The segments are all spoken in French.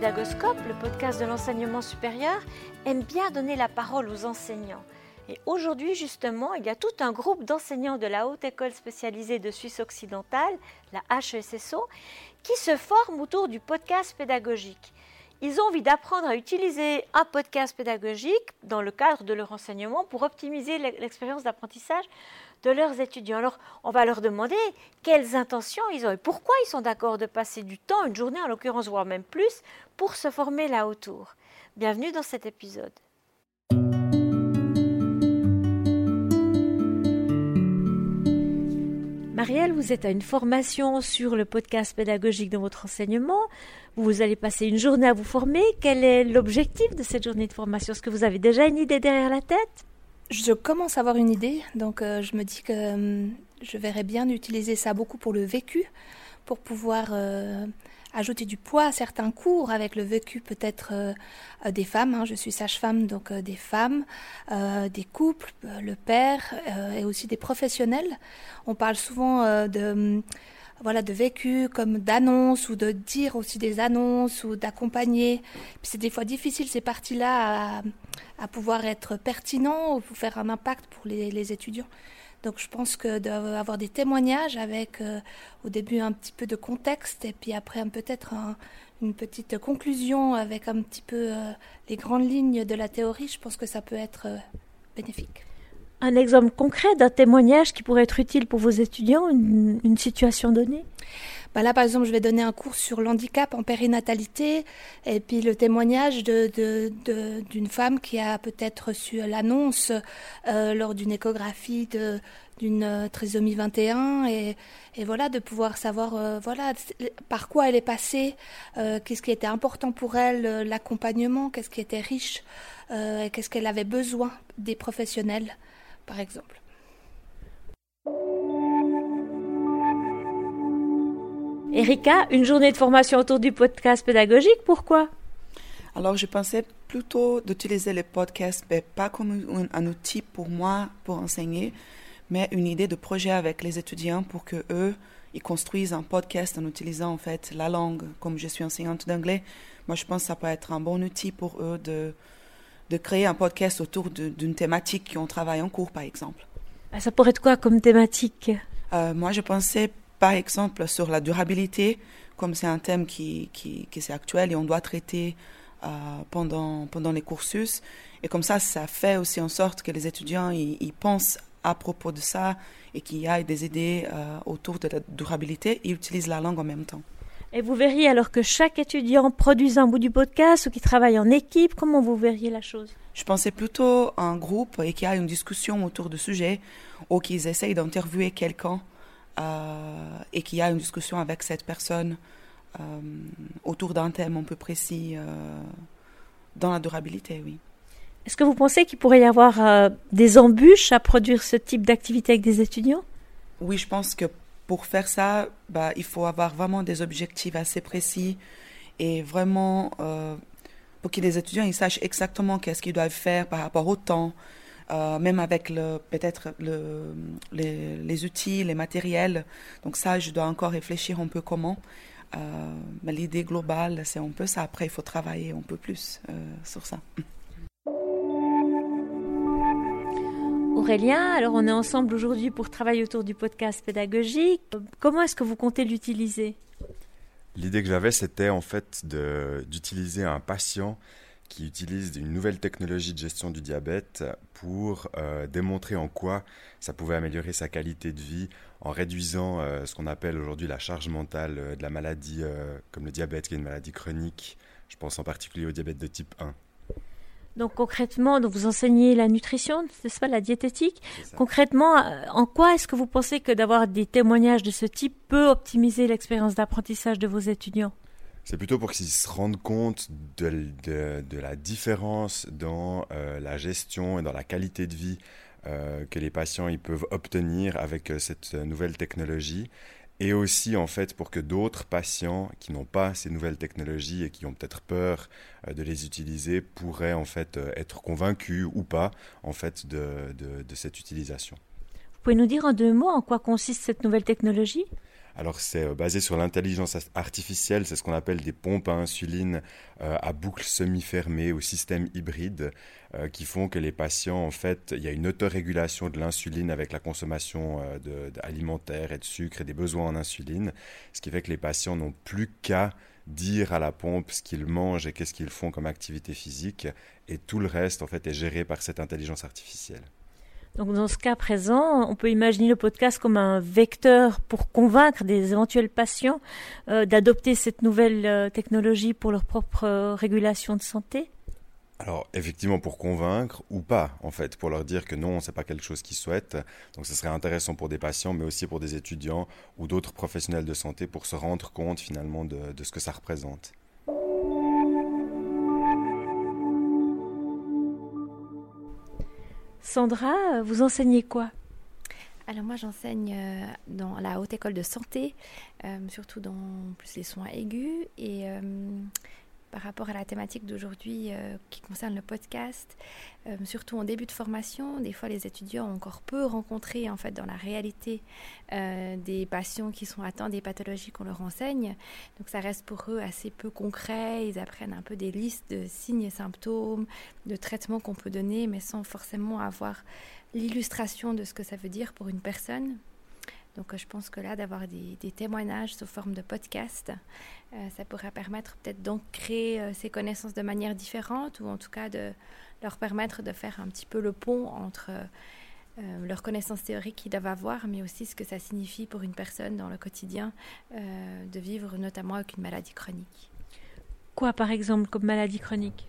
Le podcast de l'enseignement supérieur, aime bien donner la parole aux enseignants. Et aujourd'hui, justement, il y a tout un groupe d'enseignants de la Haute École spécialisée de Suisse occidentale, la HESSO, qui se forment autour du podcast pédagogique. Ils ont envie d'apprendre à utiliser un podcast pédagogique dans le cadre de leur enseignement pour optimiser l'expérience d'apprentissage de leurs étudiants. Alors, on va leur demander quelles intentions ils ont et pourquoi ils sont d'accord de passer du temps, une journée en l'occurrence, voire même plus, pour se former là autour. Bienvenue dans cet épisode. Marielle, vous êtes à une formation sur le podcast pédagogique de votre enseignement. Vous allez passer une journée à vous former. Quel est l'objectif de cette journée de formation? Est-ce que vous avez déjà une idée derrière la tête? Je commence à avoir une idée, donc euh, je me dis que euh, je verrais bien utiliser ça beaucoup pour le vécu, pour pouvoir euh, ajouter du poids à certains cours avec le vécu peut-être des femmes. Hein. je suis sage-femme, donc des femmes, des couples, le père et aussi des professionnels. On parle souvent de voilà, de vécu, comme d'annonces ou de dire aussi des annonces ou d'accompagner. C'est des fois difficile ces parties-là à, pouvoir être pertinent ou faire un impact pour les, étudiants. Donc je pense que d'avoir des témoignages avec euh, au début un petit peu de contexte et puis après peut-être une petite conclusion avec un petit peu euh, les grandes lignes de la théorie, je pense que ça peut être euh, bénéfique un exemple concret d'un témoignage qui pourrait être utile pour vos étudiants, une, situation donnée? Bah là, par exemple, je vais donner un cours sur l'handicap en périnatalité, et puis le témoignage d'une de, de, femme qui a peut-être reçu l'annonce euh, lors d'une échographie d'une euh, trisomie 21, et, et, voilà, de pouvoir savoir euh, voilà par quoi elle est passée, qu'est-ce qui était important pour elle, l'accompagnement, qu'est-ce qui était riche, qu'est-ce qu'elle avait besoin des professionnels par exemple. Erika, une journée de formation autour du podcast pédagogique, pourquoi? Alors, je pensais plutôt d'utiliser les podcasts, mais pas comme un, outil pour moi pour enseigner, mais une idée de projet avec les étudiants pour que eux ils construisent un podcast en utilisant en fait la langue. Comme je suis enseignante d'anglais, moi je pense que ça peut être un bon outil pour eux de de créer un podcast autour d'une thématique qu'on travaille en cours, par exemple. Ah, ça pourrait être quoi comme thématique? Euh, Moi, je pensais, par exemple, sur la durabilité, comme c'est un thème qui, qui, qui est actuel et on doit traiter euh, pendant, pendant les cursus. Et comme ça, ça fait aussi en sorte que les étudiants ils, pensent à propos de ça et qu'il y ait des idées euh, autour de la durabilité et utilisent la langue en même temps. Et vous verriez alors que chaque étudiant produise un bout du podcast ou qui travaille en équipe, comment vous verriez la chose? Je pensais plutôt à un groupe et qu'il y a une discussion autour de sujets ou qu'ils essayent d'interviewer quelqu'un euh, et qu'il y a une discussion avec cette personne euh, autour d'un thème un peu précis euh, dans la durabilité, oui. Est-ce que vous pensez qu'il pourrait y avoir des embûches à produire ce type d'activité avec des étudiants? Oui, je pense que pour faire ça, bah, il faut avoir vraiment des objectifs assez précis et vraiment euh, pour que les étudiants ils sachent exactement qu'est-ce qu'ils doivent faire par rapport au temps, euh, même avec le, peut-être le, les, outils, les matériels. Donc ça, je dois encore réfléchir un peu comment. Euh, mais l'idée globale, c'est un peu ça. Après, il faut travailler un peu plus sur ça. Aurélien, alors on est ensemble aujourd'hui pour travailler autour du podcast pédagogique. Comment est-ce que vous comptez l'utiliser? L'idée que j'avais, c'était en fait d'utiliser un patient qui utilise une nouvelle technologie de gestion du diabète pour euh, démontrer en quoi ça pouvait améliorer sa qualité de vie en réduisant euh, ce qu'on appelle aujourd'hui la charge mentale euh, de la maladie comme le diabète qui est une maladie chronique. Je pense en particulier au diabète de type 1. Donc concrètement, donc vous enseignez la nutrition, c'est pas la diététique. Concrètement, euh, en quoi est-ce que vous pensez que d'avoir des témoignages de ce type peut optimiser l'expérience d'apprentissage de vos étudiants? C'est plutôt pour qu'ils se rendent compte de, la différence dans euh, la gestion et dans la qualité de vie euh, que les patients ils peuvent obtenir avec cette nouvelle technologie et aussi en fait pour que d'autres patients qui n'ont pas ces nouvelles technologies et qui ont peut-être peur euh, de les utiliser pourraient en fait euh, être convaincus ou pas en fait de, de, cette utilisation. Vous pouvez nous dire en deux mots en quoi consiste cette nouvelle technologie? Alors c'est basé sur l'intelligence artificielle, c'est ce qu'on appelle des pompes à insuline à boucle semi-fermée au système hybride qui font que les patients, en fait, il y a une autorégulation de l'insuline avec la consommation alimentaire et de sucre et des besoins en insuline, ce qui fait que les patients n'ont plus qu'à dire à la pompe ce qu'ils mangent et qu'est-ce qu'ils font comme activité physique, et tout le reste en fait est géré par cette intelligence artificielle. Donc dans ce cas présent, on peut imaginer le podcast comme un vecteur pour convaincre des éventuels patients euh, d'adopter cette nouvelle euh, technologie pour leur propre euh, régulation de santé alors effectivement pour convaincre ou pas en fait pour leur dire que non c'est pas quelque chose qu'ils souhaitent donc ce serait intéressant pour des patients mais aussi pour des étudiants ou d'autres professionnels de santé pour se rendre compte finalement de, ce que ça représente. Sandra, vous enseignez quoi? Alors moi j'enseigne euh, dans la haute école de santé, euh, surtout dans plus les soins aigus. Et euh, par rapport à la thématique d'aujourd'hui euh, qui concerne le podcast, euh, surtout en début de formation, des fois les étudiants ont encore peu rencontré en fait dans la réalité euh, des patients qui sont atteints des pathologies qu'on leur enseigne. Donc ça reste pour eux assez peu concret. Ils apprennent un peu des listes de signes et symptômes, de traitements qu'on peut donner, mais sans forcément avoir l'illustration de ce que ça veut dire pour une personne. Donc je pense que là, d'avoir des, témoignages sous forme de podcast, euh, ça pourrait permettre peut-être d'ancrer euh, ces connaissances de manière différente ou en tout cas de leur permettre de faire un petit peu le pont entre euh, leurs connaissances théoriques qu'ils doivent avoir, mais aussi ce que ça signifie pour une personne dans le quotidien de vivre notamment avec une maladie chronique. Quoi par exemple comme maladie chronique?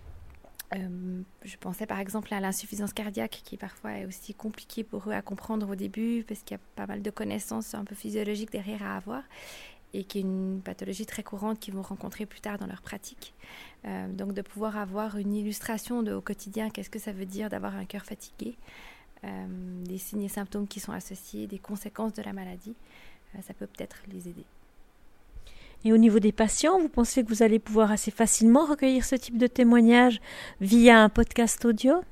Euh, je pensais par exemple à l'insuffisance cardiaque qui parfois est aussi compliquée pour eux à comprendre au début parce qu'il y a pas mal de connaissances un peu physiologiques derrière à avoir et qui est une pathologie très courante qu'ils vont rencontrer plus tard dans leur pratique. Euh, donc de pouvoir avoir une illustration au quotidien, qu'est-ce que ça veut dire d'avoir un cœur fatigué, euh, des signes et symptômes qui sont associés, des conséquences de la maladie, ça peut peut-être les aider. Et au niveau des patients, vous pensez que vous allez pouvoir assez facilement recueillir ce type de témoignages via un podcast audio?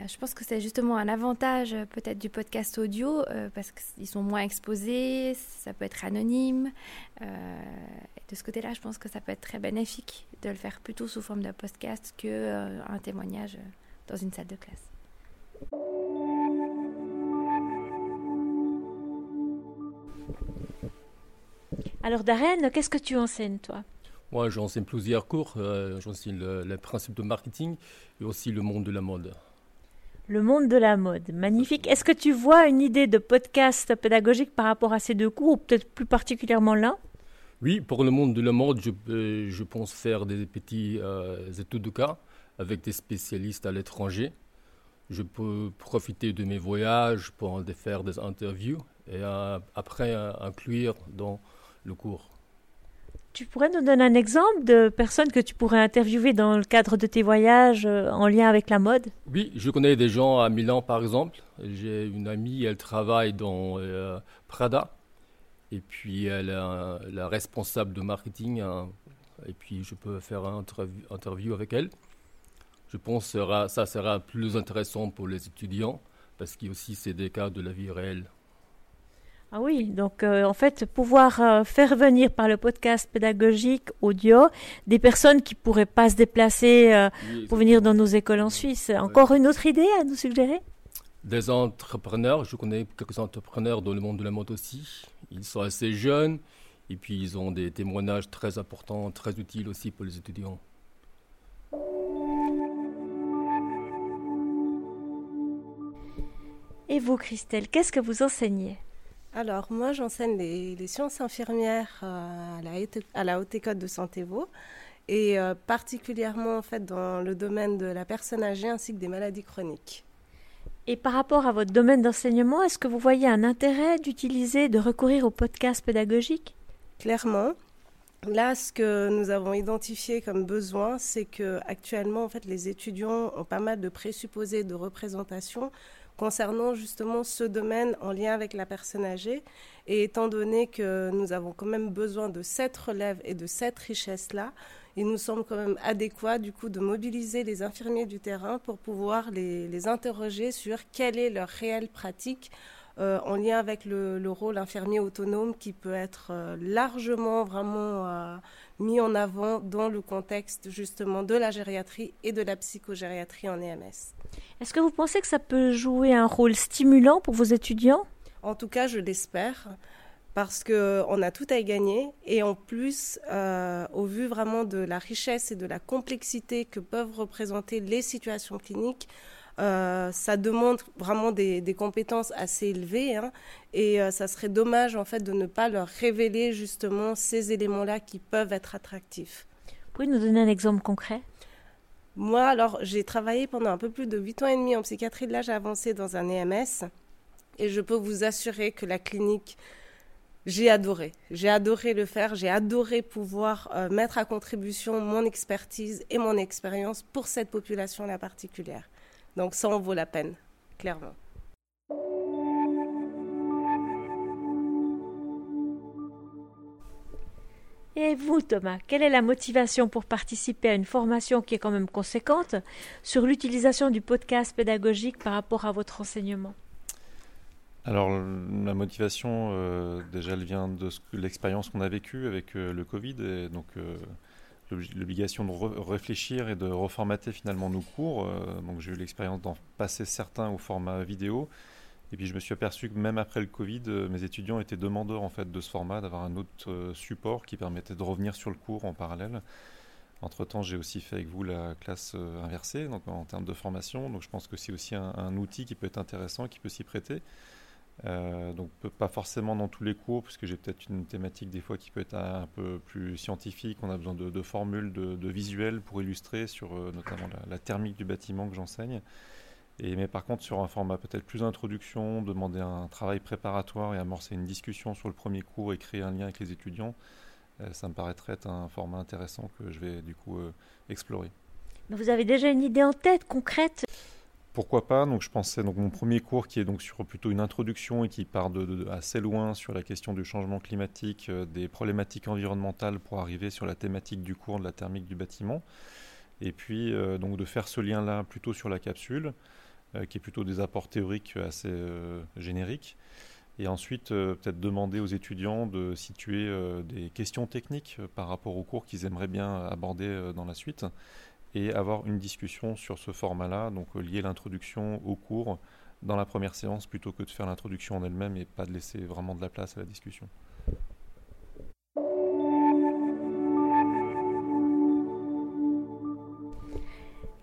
Euh, je pense que c'est justement un avantage euh, peut-être du podcast audio euh, parce qu'ils sont moins exposés, ça peut être anonyme. de ce côté-là, je pense que ça peut être très bénéfique de le faire plutôt sous forme d'un podcast qu'un témoignage dans une salle de classe. Alors Darren, qu'est-ce que tu enseignes toi? Moi j'enseigne plusieurs cours, euh, j'enseigne le, principe de marketing et aussi le monde de la mode. Le monde de la mode, magnifique. Est-ce que tu vois une idée de podcast pédagogique par rapport à ces deux cours, ou peut-être plus particulièrement l'un? Oui, pour le monde de la mode, je, euh, je pense faire des petits euh, études de cas avec des spécialistes à l'étranger. Je peux profiter de mes voyages pour faire des interviews et après inclure dans le cours. Tu pourrais nous donner un exemple de personnes que tu pourrais interviewer dans le cadre de tes voyages euh, en lien avec la mode? Oui, je connais des gens à Milan par exemple. J'ai une amie, elle travaille dans euh, Prada. Et puis elle est la responsable de marketing. Hein. et puis je peux faire un interview avec elle. Je pense que ça sera plus intéressant pour les étudiants parce que aussi c'est des cas de la vie réelle. Ah oui, donc euh, en fait, pouvoir euh, faire venir par le podcast pédagogique audio des personnes qui pourraient pas se déplacer euh, pour venir dans nos écoles en Suisse. Encore une autre idée à nous suggérer? Des entrepreneurs, je connais quelques entrepreneurs dans le monde de la mode aussi. Ils sont assez jeunes et puis ils ont des témoignages très importants, très utiles aussi pour les étudiants. Et vous, Christelle, qu'est-ce que vous enseignez? Alors, moi, j'enseigne les, sciences infirmières euh, à, la, Haute École de Santé-Vaud et euh, particulièrement en fait dans le domaine de la personne âgée ainsi que des maladies chroniques. Et par rapport à votre domaine d'enseignement, est-ce que vous voyez un intérêt d'utiliser, de recourir au podcast pédagogique Clairement. Là, ce que nous avons identifié comme besoin, c'est que actuellement, en fait, les étudiants ont pas mal de présupposés de représentation concernant justement ce domaine en lien avec la personne âgée. Et étant donné que nous avons quand même besoin de cette relève et de cette richesse-là, il nous semble quand même adéquat du coup de mobiliser les infirmiers du terrain pour pouvoir les, interroger sur quelle est leur réelle pratique en lien avec le, rôle infirmier autonome qui peut être largement vraiment mis en avant dans le contexte justement de la gériatrie et de la psychogériatrie en EMS. Est-ce que vous pensez que ça peut jouer un rôle stimulant pour vos étudiants? En tout cas, je l'espère parce qu'on a tout à y gagner et en plus, euh, au vu vraiment de la richesse et de la complexité que peuvent représenter les situations cliniques, euh, ça demande vraiment des, compétences assez élevées hein, et euh, ça serait dommage en fait de ne pas leur révéler justement ces éléments-là qui peuvent être attractifs. Pouvez nous donner un exemple concret? Moi, alors j'ai travaillé pendant un peu plus de 8 ans et demi en psychiatrie de l'âge avancé dans un EMS et je peux vous assurer que la clinique j'ai adoré. J'ai adoré le faire. J'ai adoré pouvoir euh, mettre à contribution mon expertise et mon expérience pour cette population-là particulière. Donc ça en vaut la peine, clairement. Et vous, Thomas, quelle est la motivation pour participer à une formation qui est quand même conséquente sur l'utilisation du podcast pédagogique par rapport à votre enseignement? Alors, la motivation, euh, déjà, elle vient de l'expérience qu'on a vécue avec euh, le Covid, et donc euh, l'obligation de réfléchir et de reformater finalement nos cours. donc, j'ai eu l'expérience d'en passer certains au format vidéo, et puis je me suis aperçu que même après le Covid, mes étudiants étaient demandeurs en fait de ce format, d'avoir un autre support qui permettait de revenir sur le cours en parallèle. Entre-temps, j'ai aussi fait avec vous la classe inversée, donc en termes de formation. Donc, je pense que c'est aussi un, un outil qui peut être intéressant, qui peut s'y prêter. Euh, donc pas forcément dans tous les cours, puisque j'ai peut-être une thématique des fois qui peut être un, peu plus scientifique. On a besoin de, formules, de, visuels pour illustrer sur euh, notamment la, thermique du bâtiment que j'enseigne. Mais par contre, sur un format peut-être plus introduction, demander un travail préparatoire et amorcer une discussion sur le premier cours et créer un lien avec les étudiants, euh, ça me paraîtrait être un format intéressant que je vais du coup explorer. Vous avez déjà une idée en tête concrète? Pourquoi pas Donc je pensais donc mon premier cours qui est donc sur plutôt une introduction et qui part assez loin sur la question du changement climatique, euh, des problématiques environnementales pour arriver sur la thématique du cours de la thermique du bâtiment. Et puis euh, donc de faire ce lien-là plutôt sur la capsule, euh, qui est plutôt des apports théoriques assez génériques. Et ensuite, peut-être demander aux étudiants de situer des questions techniques par rapport au cours qu'ils aimeraient bien aborder dans la suite et avoir une discussion sur ce format-là, donc euh, lier l'introduction au cours dans la première séance plutôt que de faire l'introduction en elle-même et pas de laisser vraiment de la place à la discussion.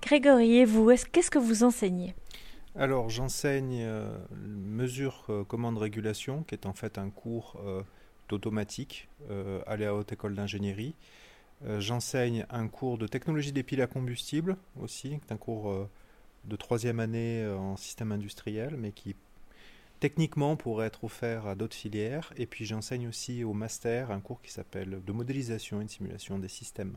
Grégory, et vous, qu'est-ce que vous enseignez? Alors, j'enseigne euh, mesure euh, commande régulation, qui est en fait un cours d'automatique à la Haute École d'ingénierie. Euh, j'enseigne un cours de technologie des piles à combustible aussi, un cours euh, de troisième année euh, en système industriel, mais qui techniquement pourrait être offert à d'autres filières. Et puis j'enseigne aussi au master un cours qui s'appelle de modélisation et de simulation des systèmes.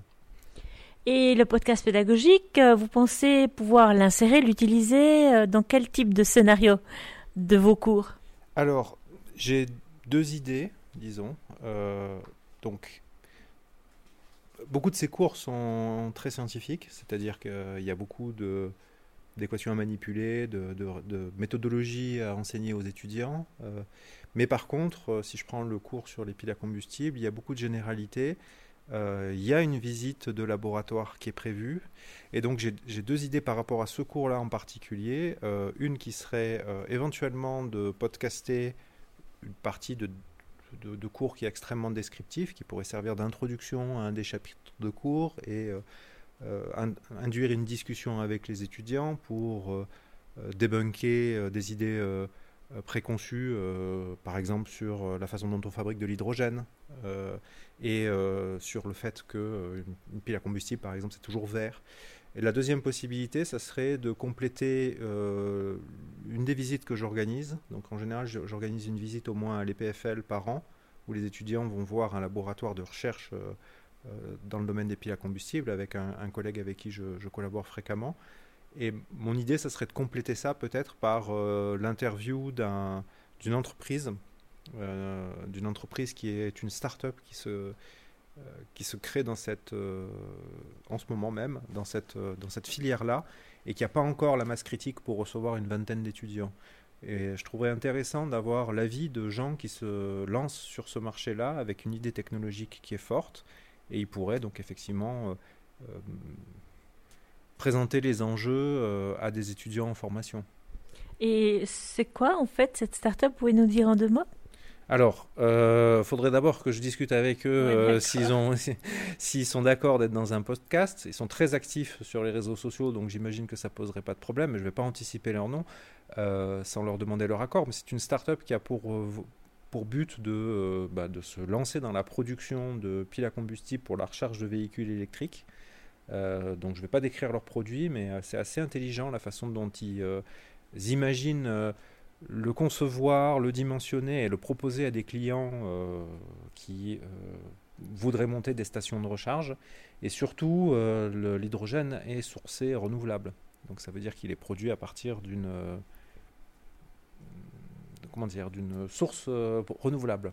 Et le podcast pédagogique, vous pensez pouvoir l'insérer, l'utiliser dans quel type de scénario de vos cours? Alors, j'ai deux idées, disons. donc, beaucoup de ces cours sont très scientifiques, c'est-à-dire qu'il y a beaucoup d'équations à manipuler, de, méthodologies à enseigner aux étudiants. Euh, mais par contre, euh, si je prends le cours sur les piles à combustible, il y a beaucoup de généralités. Euh, il y a une visite de laboratoire qui est prévue. Et donc j'ai deux idées par rapport à ce cours-là en particulier. une qui serait éventuellement de podcaster une partie de de, cours qui est extrêmement descriptif, qui pourrait servir d'introduction à un des chapitres de cours et euh, euh, induire une discussion avec les étudiants pour euh, débunker des idées préconçues, par exemple sur la façon dont on fabrique de l'hydrogène et sur le fait qu'une une pile à combustible, par exemple, c'est toujours vert. Et la deuxième possibilité, ça serait de compléter euh, une des visites que j'organise. Donc en général, j'organise une visite au moins à l'EPFL par an, où les étudiants vont voir un laboratoire de recherche euh, euh, dans le domaine des piles à combustible avec un, collègue avec qui je, collabore fréquemment. Et mon idée, ça serait de compléter ça peut-être par l'interview d'une entreprise, d'une entreprise qui est une start-up qui se qui se crée dans cette, euh, en ce moment même, dans cette, euh, dans cette filière-là, et qui n'a pas encore la masse critique pour recevoir une vingtaine d'étudiants. Et je trouverais intéressant d'avoir l'avis de gens qui se lancent sur ce marché-là avec une idée technologique qui est forte. Et ils pourraient donc effectivement euh, présenter les enjeux à des étudiants en formation. Et c'est quoi en fait cette start-up? Vous pouvez nous dire en deux mots? Alors, il faudrait d'abord que je discute avec eux s'ils ont, s'ils sont d'accord d'être dans un podcast. Ils sont très actifs sur les réseaux sociaux, donc j'imagine que ça poserait pas de problème. Mais je ne vais pas anticiper leur nom. Euh, sans leur demander leur accord. Mais c'est une start-up qui a pour, euh, pour but de, euh, bah, de se lancer dans la production de piles à combustible pour la recharge de véhicules électriques. donc je ne vais pas décrire leurs produits, mais c'est assez intelligent la façon dont ils, imaginent le concevoir, le dimensionner et le proposer à des clients qui voudraient monter des stations de recharge. Et surtout, l'hydrogène est sourcé renouvelable. Donc ça veut dire qu'il est produit à partir d'une source euh, renouvelable.